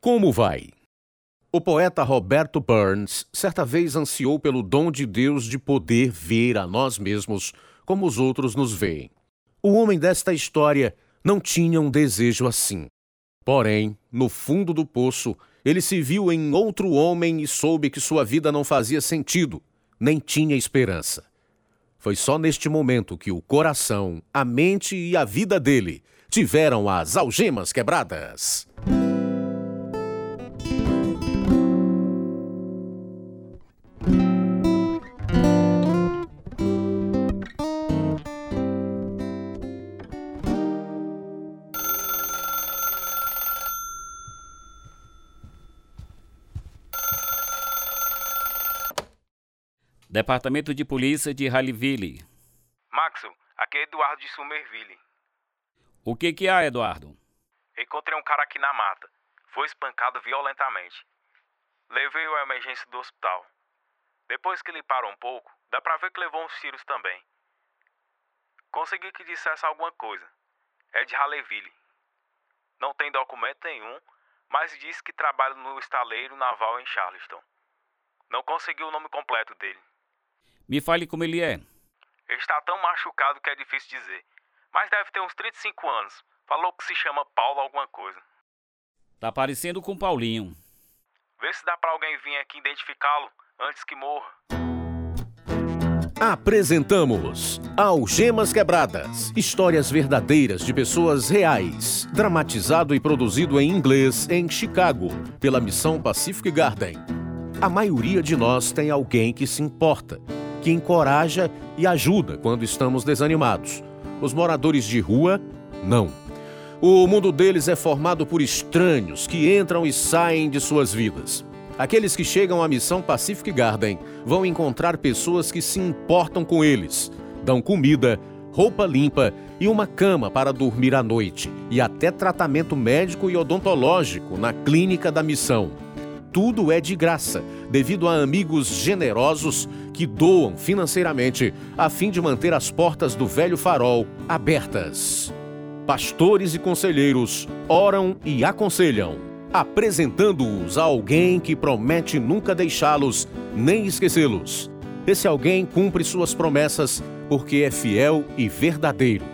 Como vai? O poeta Roberto Burns certa vez ansiou pelo dom de Deus de poder ver a nós mesmos como os outros nos veem. O homem desta história não tinha um desejo assim. Porém, no fundo do poço, ele se viu em outro homem e soube que sua vida não fazia sentido, nem tinha esperança. Foi só neste momento que o coração, a mente e a vida dele tiveram as algemas quebradas. Departamento de Polícia de Halliville. Maxo, aqui é Eduardo de Somerville. O que que há, Eduardo? Encontrei um cara aqui na mata. Foi espancado violentamente. Levei-o à emergência do hospital. Depois que ele parou um pouco, dá pra ver que levou uns tiros também. Consegui que dissesse alguma coisa. É de Halliville. Não tem documento nenhum, mas disse que trabalha no estaleiro naval em Charleston. Não consegui o nome completo dele. Me fale como ele é. Ele está tão machucado que é difícil dizer. Mas deve ter uns 35 anos. Falou que se chama Paulo alguma coisa. Tá parecendo com Paulinho. Vê se dá pra alguém vir aqui identificá-lo antes que morra. Apresentamos Algemas Quebradas Histórias verdadeiras de pessoas reais. Dramatizado e produzido em inglês em Chicago, pela Missão Pacific Garden. A maioria de nós tem alguém que se importa que encoraja e ajuda quando estamos desanimados. Os moradores de rua, não. O mundo deles é formado por estranhos que entram e saem de suas vidas. Aqueles que chegam à missão Pacific Garden vão encontrar pessoas que se importam com eles, dão comida, roupa limpa e uma cama para dormir à noite, e até tratamento médico e odontológico na clínica da missão. Tudo é de graça, devido a amigos generosos que doam financeiramente a fim de manter as portas do velho farol abertas. Pastores e conselheiros oram e aconselham, apresentando-os a alguém que promete nunca deixá-los nem esquecê-los. Esse alguém cumpre suas promessas porque é fiel e verdadeiro.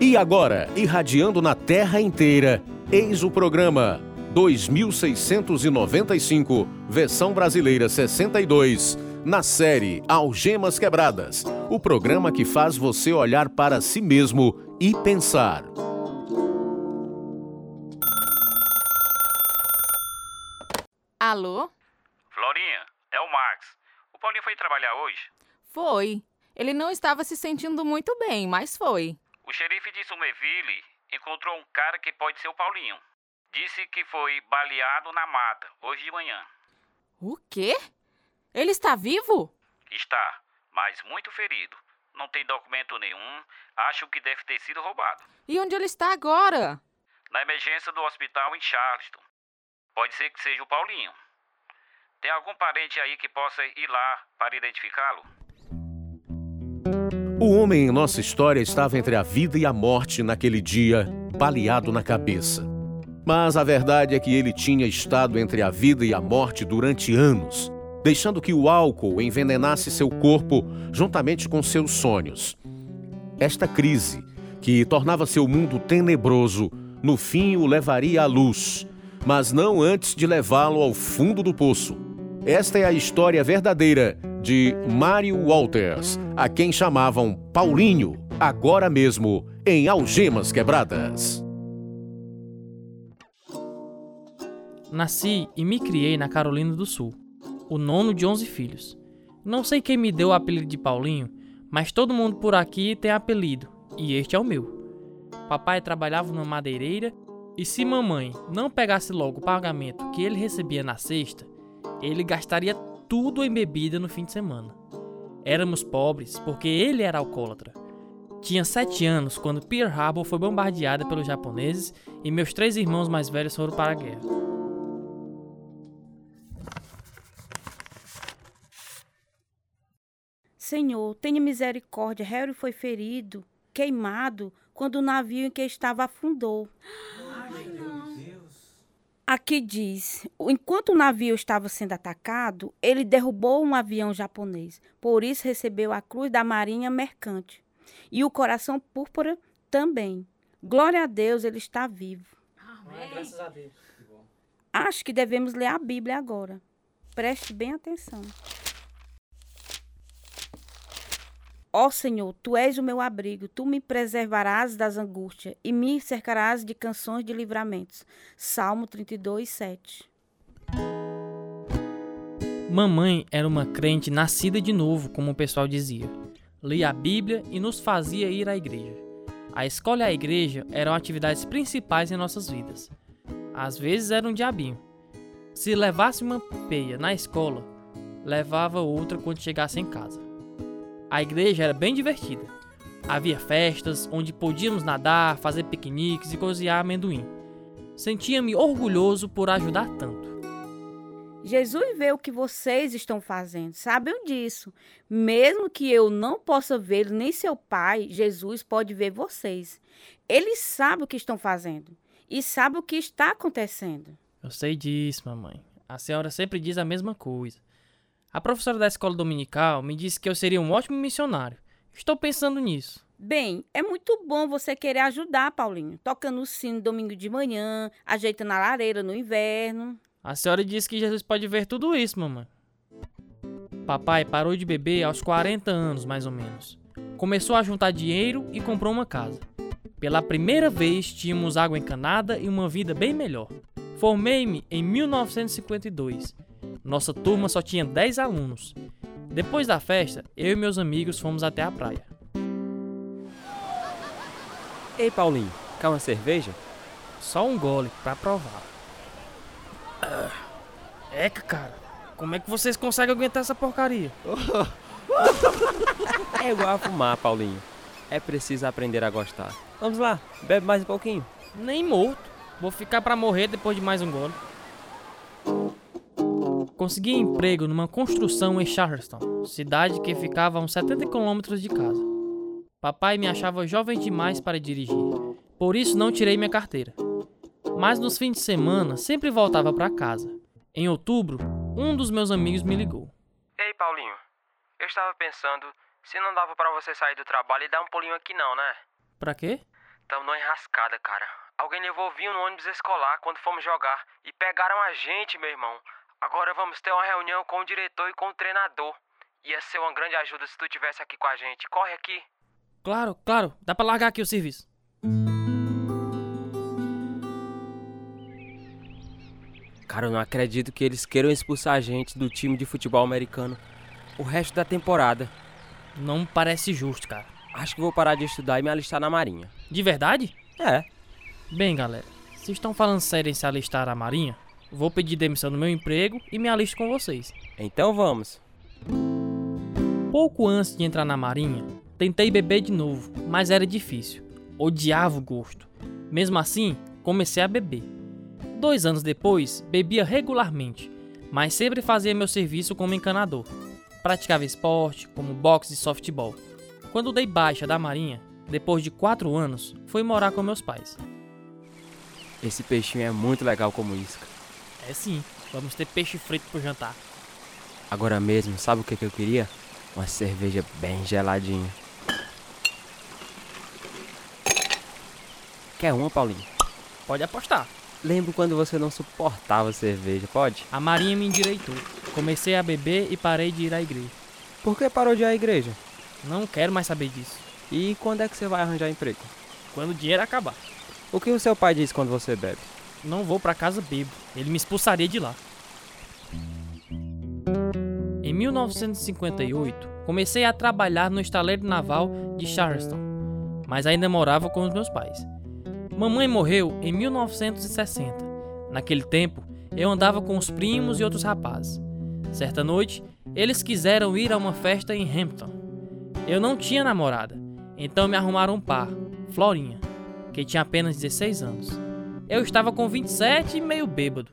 E agora, irradiando na terra inteira, eis o programa 2695, versão brasileira 62 na série Algemas Quebradas, o programa que faz você olhar para si mesmo e pensar. Alô? Florinha, é o Max. O Paulinho foi trabalhar hoje? Foi. Ele não estava se sentindo muito bem, mas foi. O xerife de Somerville encontrou um cara que pode ser o Paulinho. Disse que foi baleado na mata hoje de manhã. O quê? Ele está vivo? Está, mas muito ferido. Não tem documento nenhum. Acho que deve ter sido roubado. E onde ele está agora? Na emergência do hospital em Charleston. Pode ser que seja o Paulinho. Tem algum parente aí que possa ir lá para identificá-lo? O homem em nossa história estava entre a vida e a morte naquele dia, baleado na cabeça. Mas a verdade é que ele tinha estado entre a vida e a morte durante anos deixando que o álcool envenenasse seu corpo juntamente com seus sonhos. Esta crise, que tornava seu mundo tenebroso, no fim o levaria à luz, mas não antes de levá-lo ao fundo do poço. Esta é a história verdadeira de Mário Walters, a quem chamavam Paulinho, agora mesmo em Algemas Quebradas. Nasci e me criei na Carolina do Sul o nono de 11 filhos. Não sei quem me deu o apelido de Paulinho, mas todo mundo por aqui tem apelido, e este é o meu. Papai trabalhava numa madeireira e se mamãe não pegasse logo o pagamento que ele recebia na sexta, ele gastaria tudo em bebida no fim de semana. Éramos pobres porque ele era alcoólatra. Tinha sete anos quando Pearl Harbor foi bombardeada pelos japoneses e meus três irmãos mais velhos foram para a guerra. Senhor, tenha misericórdia. Harry foi ferido, queimado, quando o navio em que estava afundou. Ai. Aqui diz: enquanto o navio estava sendo atacado, ele derrubou um avião japonês. Por isso recebeu a cruz da Marinha Mercante. E o coração púrpura também. Glória a Deus, ele está vivo. Amém. Graças a Deus. Acho que devemos ler a Bíblia agora. Preste bem atenção. Ó Senhor, tu és o meu abrigo, tu me preservarás das angústias e me cercarás de canções de livramentos. Salmo 32, 7. Mamãe era uma crente nascida de novo, como o pessoal dizia. Lia a Bíblia e nos fazia ir à igreja. A escola e a igreja eram atividades principais em nossas vidas. Às vezes era um diabinho. Se levasse uma peia na escola, levava outra quando chegasse em casa. A igreja era bem divertida. Havia festas onde podíamos nadar, fazer piqueniques e cozinhar amendoim. Sentia-me orgulhoso por ajudar tanto. Jesus vê o que vocês estão fazendo, sabem disso. Mesmo que eu não possa vê-lo, nem seu pai, Jesus pode ver vocês. Ele sabe o que estão fazendo e sabe o que está acontecendo. Eu sei disso, mamãe. A senhora sempre diz a mesma coisa. A professora da escola dominical me disse que eu seria um ótimo missionário. Estou pensando nisso. Bem, é muito bom você querer ajudar, Paulinho. Tocando o sino domingo de manhã, ajeitando a lareira no inverno. A senhora disse que Jesus pode ver tudo isso, mamãe. Papai parou de beber aos 40 anos, mais ou menos. Começou a juntar dinheiro e comprou uma casa. Pela primeira vez tínhamos água encanada e uma vida bem melhor. Formei-me em 1952 nossa turma só tinha 10 alunos. Depois da festa, eu e meus amigos fomos até a praia. Ei, Paulinho, quer uma cerveja? Só um gole pra provar. É, cara, como é que vocês conseguem aguentar essa porcaria? é igual a fumar, Paulinho. É preciso aprender a gostar. Vamos lá, bebe mais um pouquinho. Nem morto. Vou ficar para morrer depois de mais um gole. Consegui emprego numa construção em Charleston, cidade que ficava a uns 70 quilômetros de casa. Papai me achava jovem demais para dirigir, por isso não tirei minha carteira. Mas nos fins de semana sempre voltava para casa. Em outubro, um dos meus amigos me ligou. Ei, Paulinho, eu estava pensando se não dava para você sair do trabalho e dar um pulinho aqui não, né? Pra quê? Tamo numa enrascada, cara. Alguém levou vinho no ônibus escolar quando fomos jogar e pegaram a gente, meu irmão. Agora vamos ter uma reunião com o diretor e com o treinador. Ia ser uma grande ajuda se tu tivesse aqui com a gente. Corre aqui. Claro, claro. Dá pra largar aqui o serviço. Cara, eu não acredito que eles queiram expulsar a gente do time de futebol americano o resto da temporada. Não parece justo, cara. Acho que vou parar de estudar e me alistar na Marinha. De verdade? É. Bem, galera, se estão falando sério em se alistar na Marinha, Vou pedir demissão do meu emprego e me alisto com vocês. Então vamos. Pouco antes de entrar na marinha, tentei beber de novo, mas era difícil. Odiava o gosto. Mesmo assim, comecei a beber. Dois anos depois, bebia regularmente, mas sempre fazia meu serviço como encanador. Praticava esporte, como boxe e softball. Quando dei baixa da marinha, depois de quatro anos, fui morar com meus pais. Esse peixinho é muito legal como isca. É sim, vamos ter peixe frito pro jantar. Agora mesmo, sabe o que, que eu queria? Uma cerveja bem geladinha. Quer uma, Paulinho? Pode apostar. Lembro quando você não suportava cerveja, pode? A Marinha me endireitou. Comecei a beber e parei de ir à igreja. Por que parou de ir à igreja? Não quero mais saber disso. E quando é que você vai arranjar emprego? Quando o dinheiro acabar. O que o seu pai diz quando você bebe? Não vou para casa bebo. Ele me expulsaria de lá. Em 1958, comecei a trabalhar no estaleiro naval de Charleston, mas ainda morava com os meus pais. Mamãe morreu em 1960. Naquele tempo, eu andava com os primos e outros rapazes. Certa noite, eles quiseram ir a uma festa em Hampton. Eu não tinha namorada, então me arrumaram um par, Florinha, que tinha apenas 16 anos. Eu estava com 27 e meio bêbado.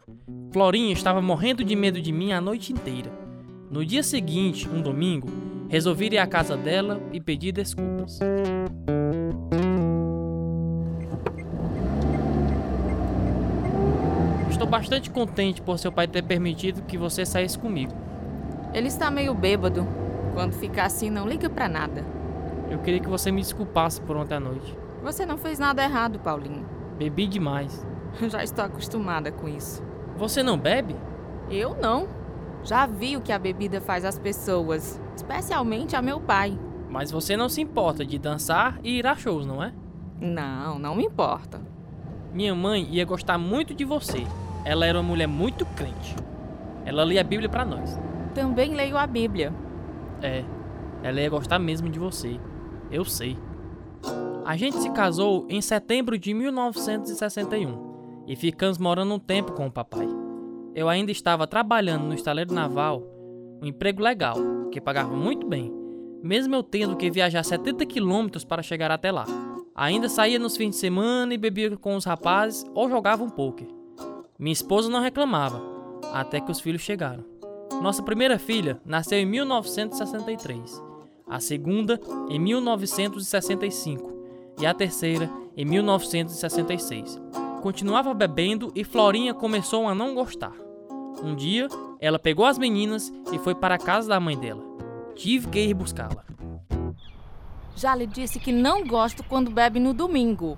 Florinha estava morrendo de medo de mim a noite inteira. No dia seguinte, um domingo, resolvi ir à casa dela e pedir desculpas. estou bastante contente por seu pai ter permitido que você saísse comigo. Ele está meio bêbado. Quando ficar assim, não liga pra nada. Eu queria que você me desculpasse por ontem à noite. Você não fez nada errado, Paulinho. Bebi demais. Já estou acostumada com isso. Você não bebe? Eu não. Já vi o que a bebida faz às pessoas, especialmente a meu pai. Mas você não se importa de dançar e ir a shows, não é? Não, não me importa. Minha mãe ia gostar muito de você. Ela era uma mulher muito crente. Ela lia a Bíblia pra nós. Também leio a Bíblia. É, ela ia gostar mesmo de você. Eu sei. A gente se casou em setembro de 1961 e ficamos morando um tempo com o papai. Eu ainda estava trabalhando no estaleiro naval, um emprego legal, que pagava muito bem, mesmo eu tendo que viajar 70 quilômetros para chegar até lá. Ainda saía nos fins de semana e bebia com os rapazes ou jogava um poker. Minha esposa não reclamava, até que os filhos chegaram. Nossa primeira filha nasceu em 1963, a segunda em 1965 e a terceira em 1966. Continuava bebendo e Florinha começou a não gostar. Um dia, ela pegou as meninas e foi para a casa da mãe dela. Tive que ir buscá-la. Já lhe disse que não gosto quando bebe no domingo.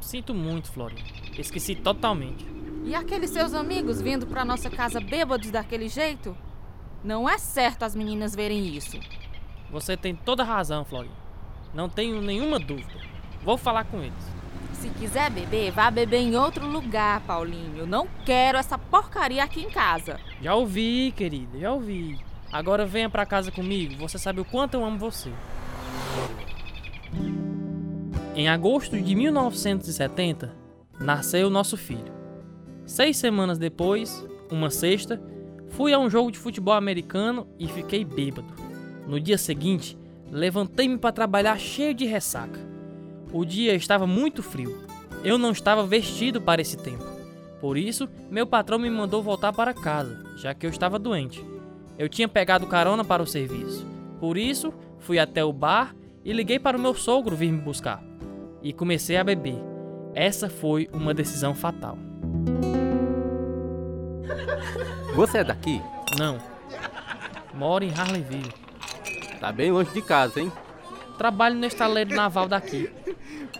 Sinto muito, Florinha. Esqueci totalmente. E aqueles seus amigos vindo para nossa casa bêbados daquele jeito? Não é certo as meninas verem isso. Você tem toda razão, Florinha. Não tenho nenhuma dúvida. Vou falar com eles. Se quiser beber, vá beber em outro lugar, Paulinho. Não quero essa porcaria aqui em casa. Já ouvi, querida, já ouvi. Agora venha pra casa comigo, você sabe o quanto eu amo você. Em agosto de 1970, nasceu nosso filho. Seis semanas depois, uma sexta, fui a um jogo de futebol americano e fiquei bêbado. No dia seguinte, levantei-me para trabalhar cheio de ressaca. O dia estava muito frio. Eu não estava vestido para esse tempo. Por isso, meu patrão me mandou voltar para casa, já que eu estava doente. Eu tinha pegado carona para o serviço. Por isso, fui até o bar e liguei para o meu sogro vir me buscar. E comecei a beber. Essa foi uma decisão fatal. Você é daqui? Não. Moro em Harleyville. Tá bem longe de casa, hein? Trabalho no estaleiro naval daqui.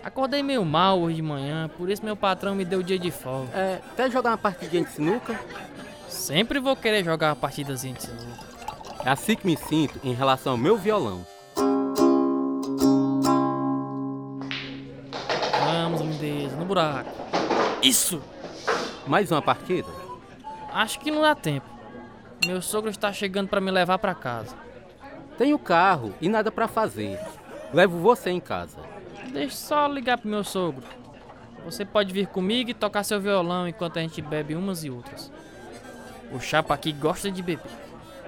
Acordei meio mal hoje de manhã, por isso meu patrão me deu o dia de folga. É, quer jogar uma partidinha de sinuca? Sempre vou querer jogar uma partidazinha de sinuca. É assim que me sinto em relação ao meu violão. Vamos, lindeza, no buraco. Isso! Mais uma partida? Acho que não dá tempo. Meu sogro está chegando para me levar para casa. Tenho carro e nada para fazer. Levo você em casa. Deixa só ligar pro meu sogro. Você pode vir comigo e tocar seu violão enquanto a gente bebe umas e outras. O chapa aqui gosta de beber.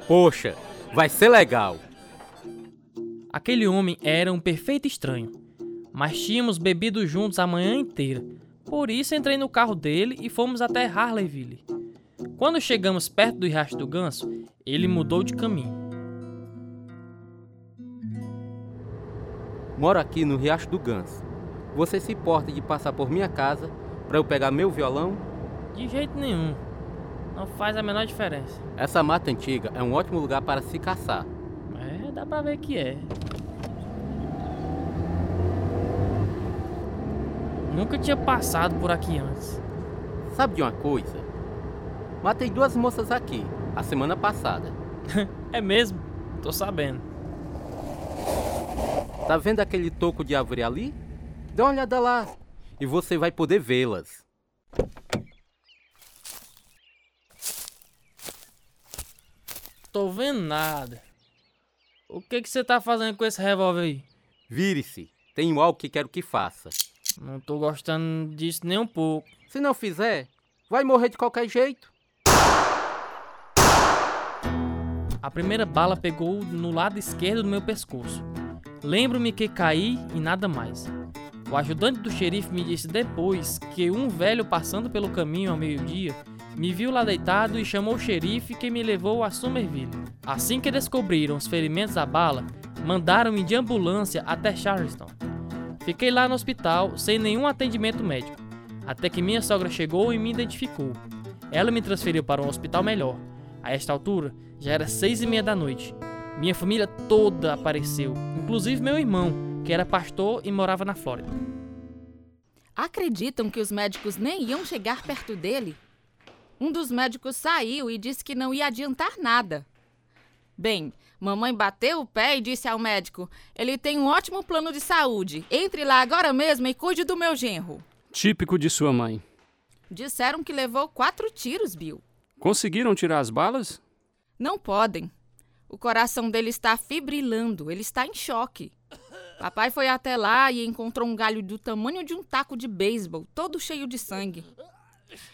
Poxa, vai ser legal. Aquele homem era um perfeito estranho, mas tínhamos bebido juntos a manhã inteira. Por isso entrei no carro dele e fomos até Harleyville. Quando chegamos perto do Riacho do Ganso, ele mudou de caminho. Moro aqui no Riacho do Ganso. Você se importa de passar por minha casa para eu pegar meu violão? De jeito nenhum. Não faz a menor diferença. Essa mata antiga é um ótimo lugar para se caçar. É, dá pra ver que é. Nunca tinha passado por aqui antes. Sabe de uma coisa? Matei duas moças aqui, a semana passada. é mesmo? Tô sabendo. Tá vendo aquele toco de árvore ali? Dá uma olhada lá e você vai poder vê-las. Tô vendo nada. O que que você tá fazendo com esse revólver aí? Vire-se. Tenho algo que quero que faça. Não tô gostando disso nem um pouco. Se não fizer, vai morrer de qualquer jeito. A primeira bala pegou no lado esquerdo do meu pescoço. Lembro-me que caí e nada mais. O ajudante do xerife me disse depois que um velho passando pelo caminho ao meio-dia me viu lá deitado e chamou o xerife que me levou a Somerville. Assim que descobriram os ferimentos da bala, mandaram-me de ambulância até Charleston. Fiquei lá no hospital sem nenhum atendimento médico, até que minha sogra chegou e me identificou. Ela me transferiu para um hospital melhor. A esta altura, já era seis e meia da noite. Minha família toda apareceu, inclusive meu irmão, que era pastor e morava na Flórida. Acreditam que os médicos nem iam chegar perto dele? Um dos médicos saiu e disse que não ia adiantar nada. Bem, mamãe bateu o pé e disse ao médico: Ele tem um ótimo plano de saúde. Entre lá agora mesmo e cuide do meu genro. Típico de sua mãe. Disseram que levou quatro tiros, Bill. Conseguiram tirar as balas? Não podem. O coração dele está fibrilando, ele está em choque. Papai foi até lá e encontrou um galho do tamanho de um taco de beisebol, todo cheio de sangue.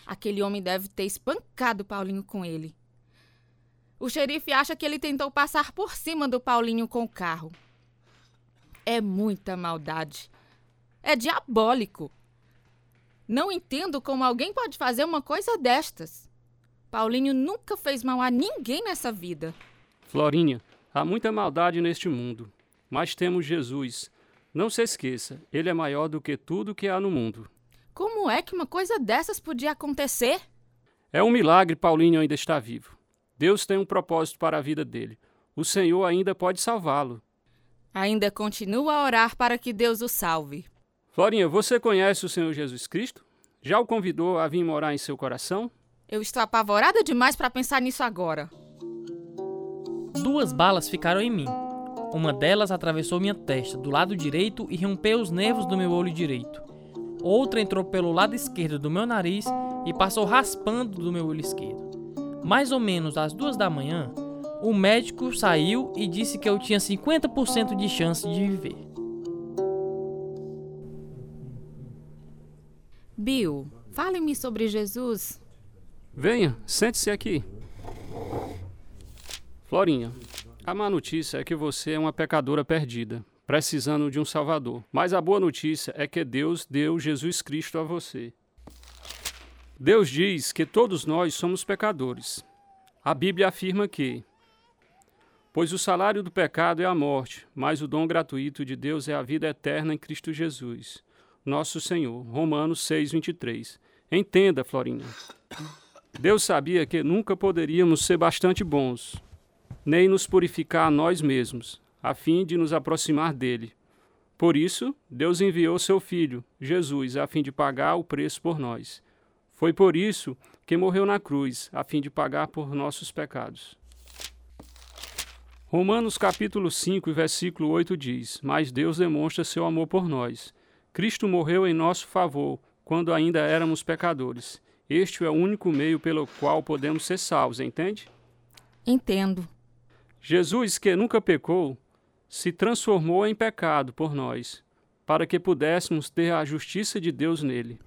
Aquele homem deve ter espancado Paulinho com ele. O xerife acha que ele tentou passar por cima do Paulinho com o carro. É muita maldade. É diabólico. Não entendo como alguém pode fazer uma coisa destas. Paulinho nunca fez mal a ninguém nessa vida. Florinha, há muita maldade neste mundo, mas temos Jesus. Não se esqueça, ele é maior do que tudo que há no mundo. Como é que uma coisa dessas podia acontecer? É um milagre Paulinho ainda está vivo. Deus tem um propósito para a vida dele. O Senhor ainda pode salvá-lo. Ainda continua a orar para que Deus o salve. Florinha, você conhece o Senhor Jesus Cristo? Já o convidou a vir morar em seu coração? Eu estou apavorada demais para pensar nisso agora. Duas balas ficaram em mim. Uma delas atravessou minha testa do lado direito e rompeu os nervos do meu olho direito. Outra entrou pelo lado esquerdo do meu nariz e passou raspando do meu olho esquerdo. Mais ou menos às duas da manhã, o médico saiu e disse que eu tinha 50% de chance de viver. Bill, fale-me sobre Jesus. Venha, sente-se aqui. Florinha, a má notícia é que você é uma pecadora perdida, precisando de um Salvador. Mas a boa notícia é que Deus deu Jesus Cristo a você. Deus diz que todos nós somos pecadores. A Bíblia afirma que, pois o salário do pecado é a morte, mas o dom gratuito de Deus é a vida eterna em Cristo Jesus, nosso Senhor. Romanos 6:23. Entenda, Florinha. Deus sabia que nunca poderíamos ser bastante bons, nem nos purificar a nós mesmos, a fim de nos aproximar dele. Por isso, Deus enviou seu Filho, Jesus, a fim de pagar o preço por nós. Foi por isso que morreu na cruz, a fim de pagar por nossos pecados. Romanos capítulo 5, versículo 8 diz: Mas Deus demonstra seu amor por nós. Cristo morreu em nosso favor, quando ainda éramos pecadores. Este é o único meio pelo qual podemos ser salvos, entende? Entendo. Jesus, que nunca pecou, se transformou em pecado por nós, para que pudéssemos ter a justiça de Deus nele.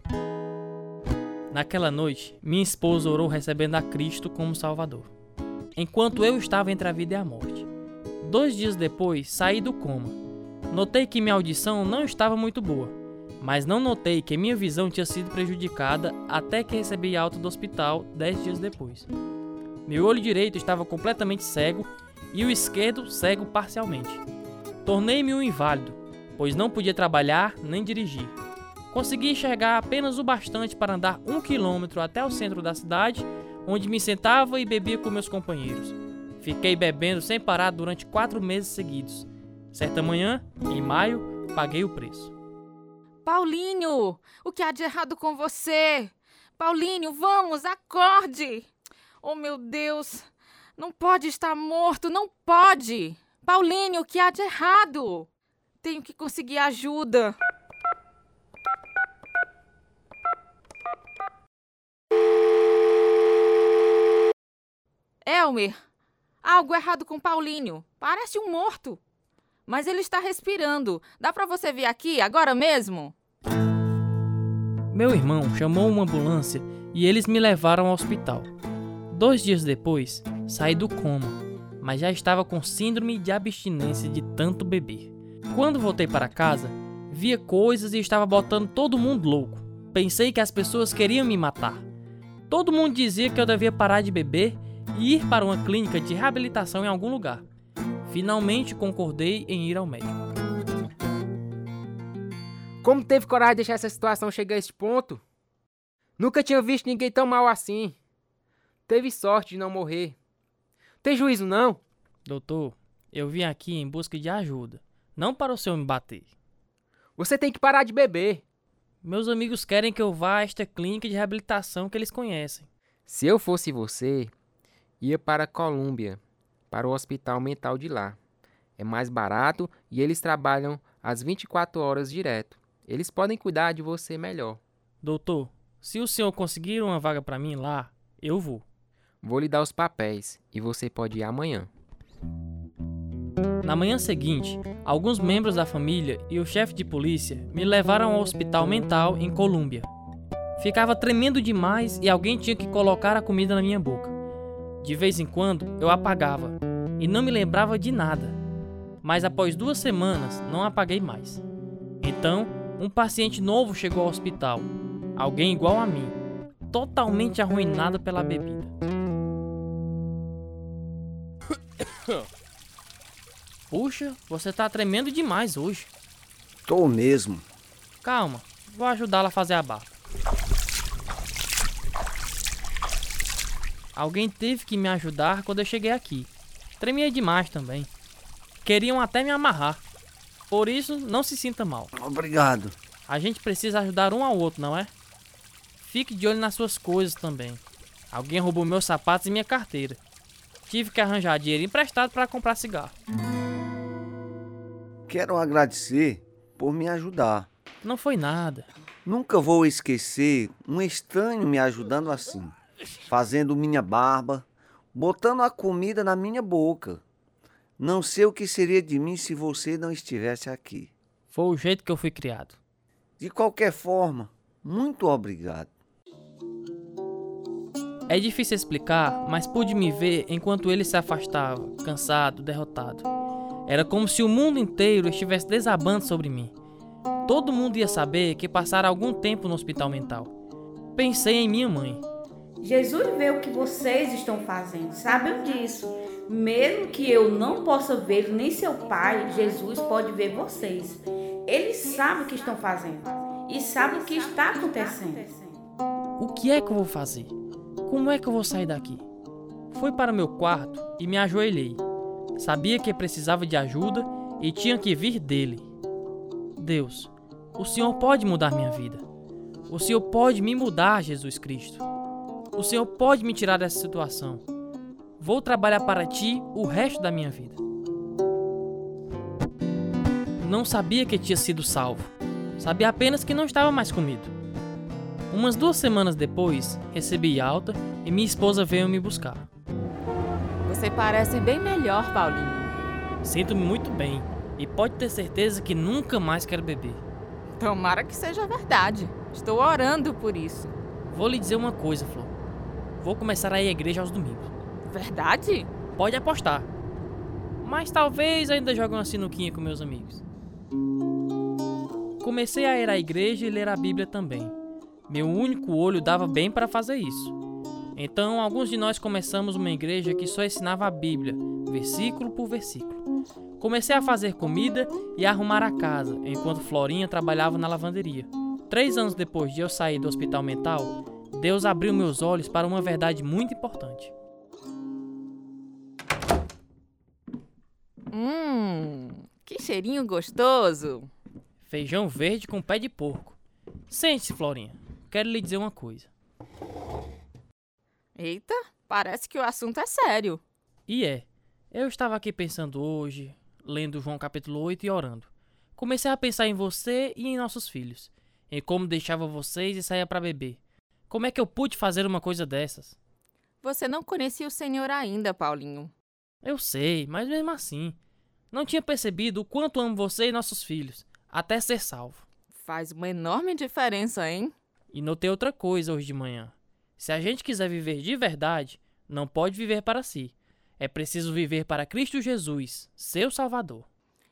Naquela noite, minha esposa orou recebendo a Cristo como Salvador, enquanto eu estava entre a vida e a morte. Dois dias depois, saí do coma. Notei que minha audição não estava muito boa, mas não notei que minha visão tinha sido prejudicada até que recebi alta do hospital dez dias depois. Meu olho direito estava completamente cego e o esquerdo cego parcialmente. Tornei-me um inválido, pois não podia trabalhar nem dirigir. Consegui enxergar apenas o bastante para andar um quilômetro até o centro da cidade, onde me sentava e bebia com meus companheiros. Fiquei bebendo sem parar durante quatro meses seguidos. Certa manhã, em maio, paguei o preço. Paulinho, o que há de errado com você? Paulinho, vamos, acorde! Oh, meu Deus! Não pode estar morto, não pode! Paulinho, o que há de errado? Tenho que conseguir ajuda. Elmer, algo errado com Paulinho. Parece um morto. Mas ele está respirando. Dá para você vir aqui agora mesmo? Meu irmão chamou uma ambulância e eles me levaram ao hospital. Dois dias depois, saí do coma, mas já estava com síndrome de abstinência de tanto beber. Quando voltei para casa, via coisas e estava botando todo mundo louco. Pensei que as pessoas queriam me matar. Todo mundo dizia que eu devia parar de beber e ir para uma clínica de reabilitação em algum lugar. Finalmente concordei em ir ao médico. Como teve coragem de deixar essa situação chegar a este ponto? Nunca tinha visto ninguém tão mal assim. Teve sorte de não morrer. Tem juízo não? Doutor, eu vim aqui em busca de ajuda, não para o senhor me bater. Você tem que parar de beber. Meus amigos querem que eu vá a esta clínica de reabilitação que eles conhecem. Se eu fosse você, ia para a Colômbia, para o hospital mental de lá. É mais barato e eles trabalham às 24 horas direto. Eles podem cuidar de você melhor. Doutor, se o senhor conseguir uma vaga para mim lá, eu vou. Vou lhe dar os papéis e você pode ir amanhã. Na manhã seguinte, alguns membros da família e o chefe de polícia me levaram ao hospital mental em Colômbia. Ficava tremendo demais e alguém tinha que colocar a comida na minha boca. De vez em quando eu apagava e não me lembrava de nada. Mas após duas semanas não apaguei mais. Então, um paciente novo chegou ao hospital. Alguém igual a mim, totalmente arruinado pela bebida. Puxa, você tá tremendo demais hoje. Tô mesmo. Calma, vou ajudá-la a fazer a barba. Alguém teve que me ajudar quando eu cheguei aqui. Tremia demais também. Queriam até me amarrar. Por isso, não se sinta mal. Obrigado. A gente precisa ajudar um ao outro, não é? Fique de olho nas suas coisas também. Alguém roubou meus sapatos e minha carteira. Tive que arranjar dinheiro emprestado para comprar cigarro. Quero agradecer por me ajudar. Não foi nada. Nunca vou esquecer um estranho me ajudando assim, fazendo minha barba, botando a comida na minha boca. Não sei o que seria de mim se você não estivesse aqui. Foi o jeito que eu fui criado. De qualquer forma, muito obrigado. É difícil explicar, mas pude me ver enquanto ele se afastava, cansado, derrotado. Era como se o mundo inteiro estivesse desabando sobre mim. Todo mundo ia saber que passara algum tempo no hospital mental. Pensei em minha mãe. Jesus vê o que vocês estão fazendo, sabem disso. Mesmo que eu não possa ver nem seu pai, Jesus pode ver vocês. Ele sabe o que estão fazendo e sabe o que está acontecendo. O que é que eu vou fazer? Como é que eu vou sair daqui? Fui para meu quarto e me ajoelhei. Sabia que precisava de ajuda e tinha que vir dele. Deus, o Senhor pode mudar minha vida. O Senhor pode me mudar, Jesus Cristo. O Senhor pode me tirar dessa situação. Vou trabalhar para ti o resto da minha vida. Não sabia que tinha sido salvo. Sabia apenas que não estava mais comigo. Umas duas semanas depois, recebi alta e minha esposa veio me buscar. Você parece bem melhor, Paulinho. Sinto-me muito bem e pode ter certeza que nunca mais quero beber. Tomara que seja verdade. Estou orando por isso. Vou lhe dizer uma coisa, Flor. Vou começar a ir à igreja aos domingos. Verdade? Pode apostar. Mas talvez ainda jogue uma sinuquinha com meus amigos. Comecei a ir à igreja e ler a Bíblia também. Meu único olho dava bem para fazer isso. Então, alguns de nós começamos uma igreja que só ensinava a Bíblia, versículo por versículo. Comecei a fazer comida e a arrumar a casa, enquanto Florinha trabalhava na lavanderia. Três anos depois de eu sair do hospital mental, Deus abriu meus olhos para uma verdade muito importante. Hum, que cheirinho gostoso! Feijão verde com pé de porco. Sente-se, Florinha. Quero lhe dizer uma coisa. Eita, parece que o assunto é sério. E é. Eu estava aqui pensando hoje, lendo João capítulo 8 e orando. Comecei a pensar em você e em nossos filhos, em como deixava vocês e saía para beber. Como é que eu pude fazer uma coisa dessas? Você não conhecia o Senhor ainda, Paulinho. Eu sei, mas mesmo assim, não tinha percebido o quanto amo você e nossos filhos, até ser salvo. Faz uma enorme diferença, hein? E notei outra coisa hoje de manhã. Se a gente quiser viver de verdade, não pode viver para si. É preciso viver para Cristo Jesus, seu Salvador.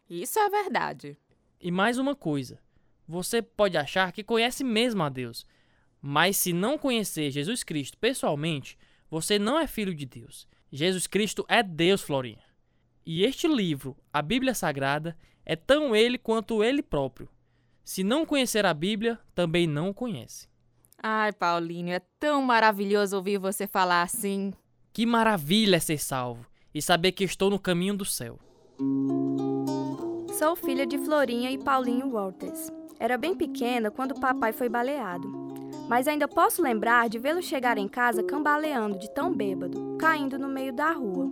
Isso é verdade. E mais uma coisa: você pode achar que conhece mesmo a Deus, mas se não conhecer Jesus Cristo pessoalmente, você não é filho de Deus. Jesus Cristo é Deus, Florinha. E este livro, a Bíblia Sagrada, é tão ele quanto ele próprio. Se não conhecer a Bíblia, também não o conhece. Ai, Paulinho, é tão maravilhoso ouvir você falar assim. Que maravilha ser salvo e saber que estou no caminho do céu. Sou filha de Florinha e Paulinho Walters. Era bem pequena quando o papai foi baleado. Mas ainda posso lembrar de vê-lo chegar em casa cambaleando de tão bêbado, caindo no meio da rua.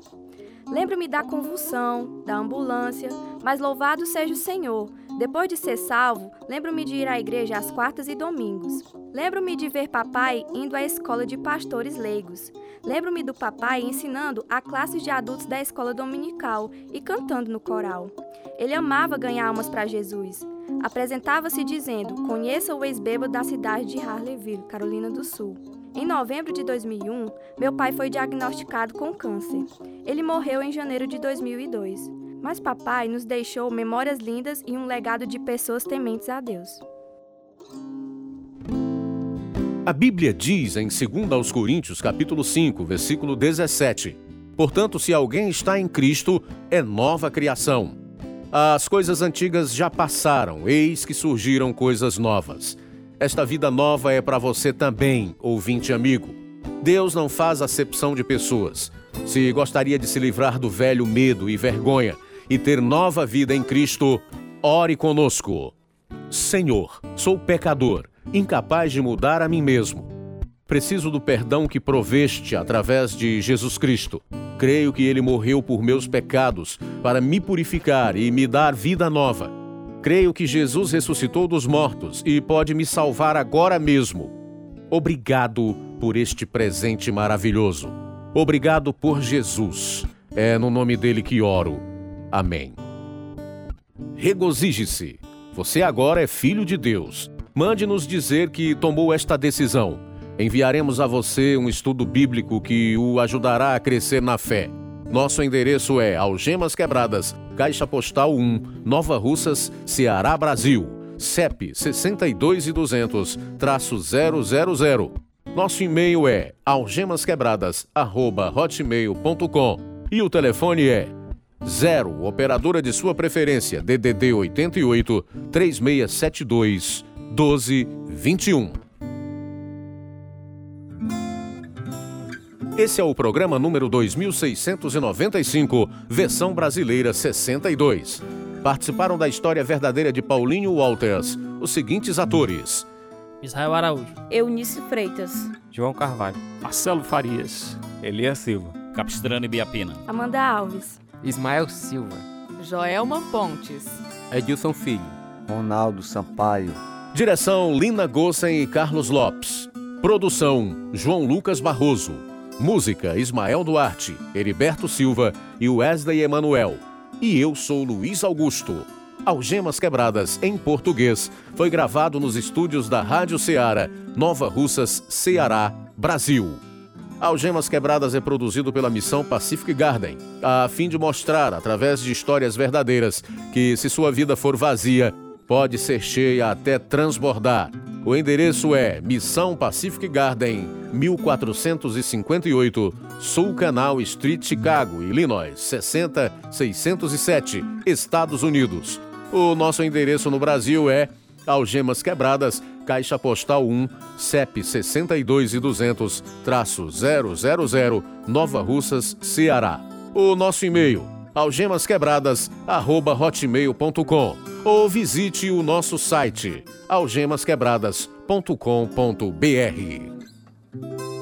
Lembro-me da convulsão, da ambulância, mas louvado seja o Senhor. Depois de ser salvo, lembro-me de ir à igreja às quartas e domingos. Lembro-me de ver papai indo à escola de pastores leigos. Lembro-me do papai ensinando a classes de adultos da escola dominical e cantando no coral. Ele amava ganhar almas para Jesus. Apresentava-se dizendo: Conheça o ex-bêbado da cidade de Harleyville, Carolina do Sul. Em novembro de 2001, meu pai foi diagnosticado com câncer. Ele morreu em janeiro de 2002. Mas papai nos deixou memórias lindas e um legado de pessoas tementes a Deus. A Bíblia diz em 2 aos Coríntios, capítulo 5, versículo 17: Portanto, se alguém está em Cristo, é nova criação. As coisas antigas já passaram, eis que surgiram coisas novas. Esta vida nova é para você também, ouvinte amigo. Deus não faz acepção de pessoas. Se gostaria de se livrar do velho medo e vergonha e ter nova vida em Cristo, ore conosco. Senhor, sou pecador, incapaz de mudar a mim mesmo. Preciso do perdão que proveste através de Jesus Cristo. Creio que ele morreu por meus pecados para me purificar e me dar vida nova. Creio que Jesus ressuscitou dos mortos e pode me salvar agora mesmo. Obrigado por este presente maravilhoso. Obrigado por Jesus. É no nome dele que oro. Amém. Regozije-se. Você agora é filho de Deus. Mande nos dizer que tomou esta decisão. Enviaremos a você um estudo bíblico que o ajudará a crescer na fé. Nosso endereço é Algemas Quebradas, Caixa Postal 1, Nova Russas, Ceará, Brasil. CEP 62 e 200 000. Nosso e-mail é algemasquebradas@hotmail.com e o telefone é 0 operadora de sua preferência DDD 88 3672 1221. Esse é o programa número 2695, versão brasileira 62. Participaram da história verdadeira de Paulinho Walters os seguintes atores: Israel Araújo, Eunice Freitas, João Carvalho, Marcelo Farias, Elias Silva, Capistrano e Biapina, Amanda Alves, Ismael Silva, Joelma Pontes, Edilson Filho, Ronaldo Sampaio. Direção Lina Gossen e Carlos Lopes. Produção João Lucas Barroso. Música Ismael Duarte, Heriberto Silva e Wesley Emanuel. E eu sou Luiz Augusto. Algemas Quebradas, em português, foi gravado nos estúdios da Rádio Ceará, Nova Russas, Ceará, Brasil. Algemas Quebradas é produzido pela Missão Pacific Garden, a fim de mostrar, através de histórias verdadeiras, que se sua vida for vazia, pode ser cheia até transbordar. O endereço é Missão Pacific Garden, 1458, Sul Canal Street, Chicago, Illinois, 60607, Estados Unidos. O nosso endereço no Brasil é Algemas Quebradas, Caixa Postal 1, CEP 62 e 200, traço 000, Nova Russas, Ceará. O nosso e-mail, algemasquebradas@hotmail.com ou visite o nosso site algemasquebradas.com.br.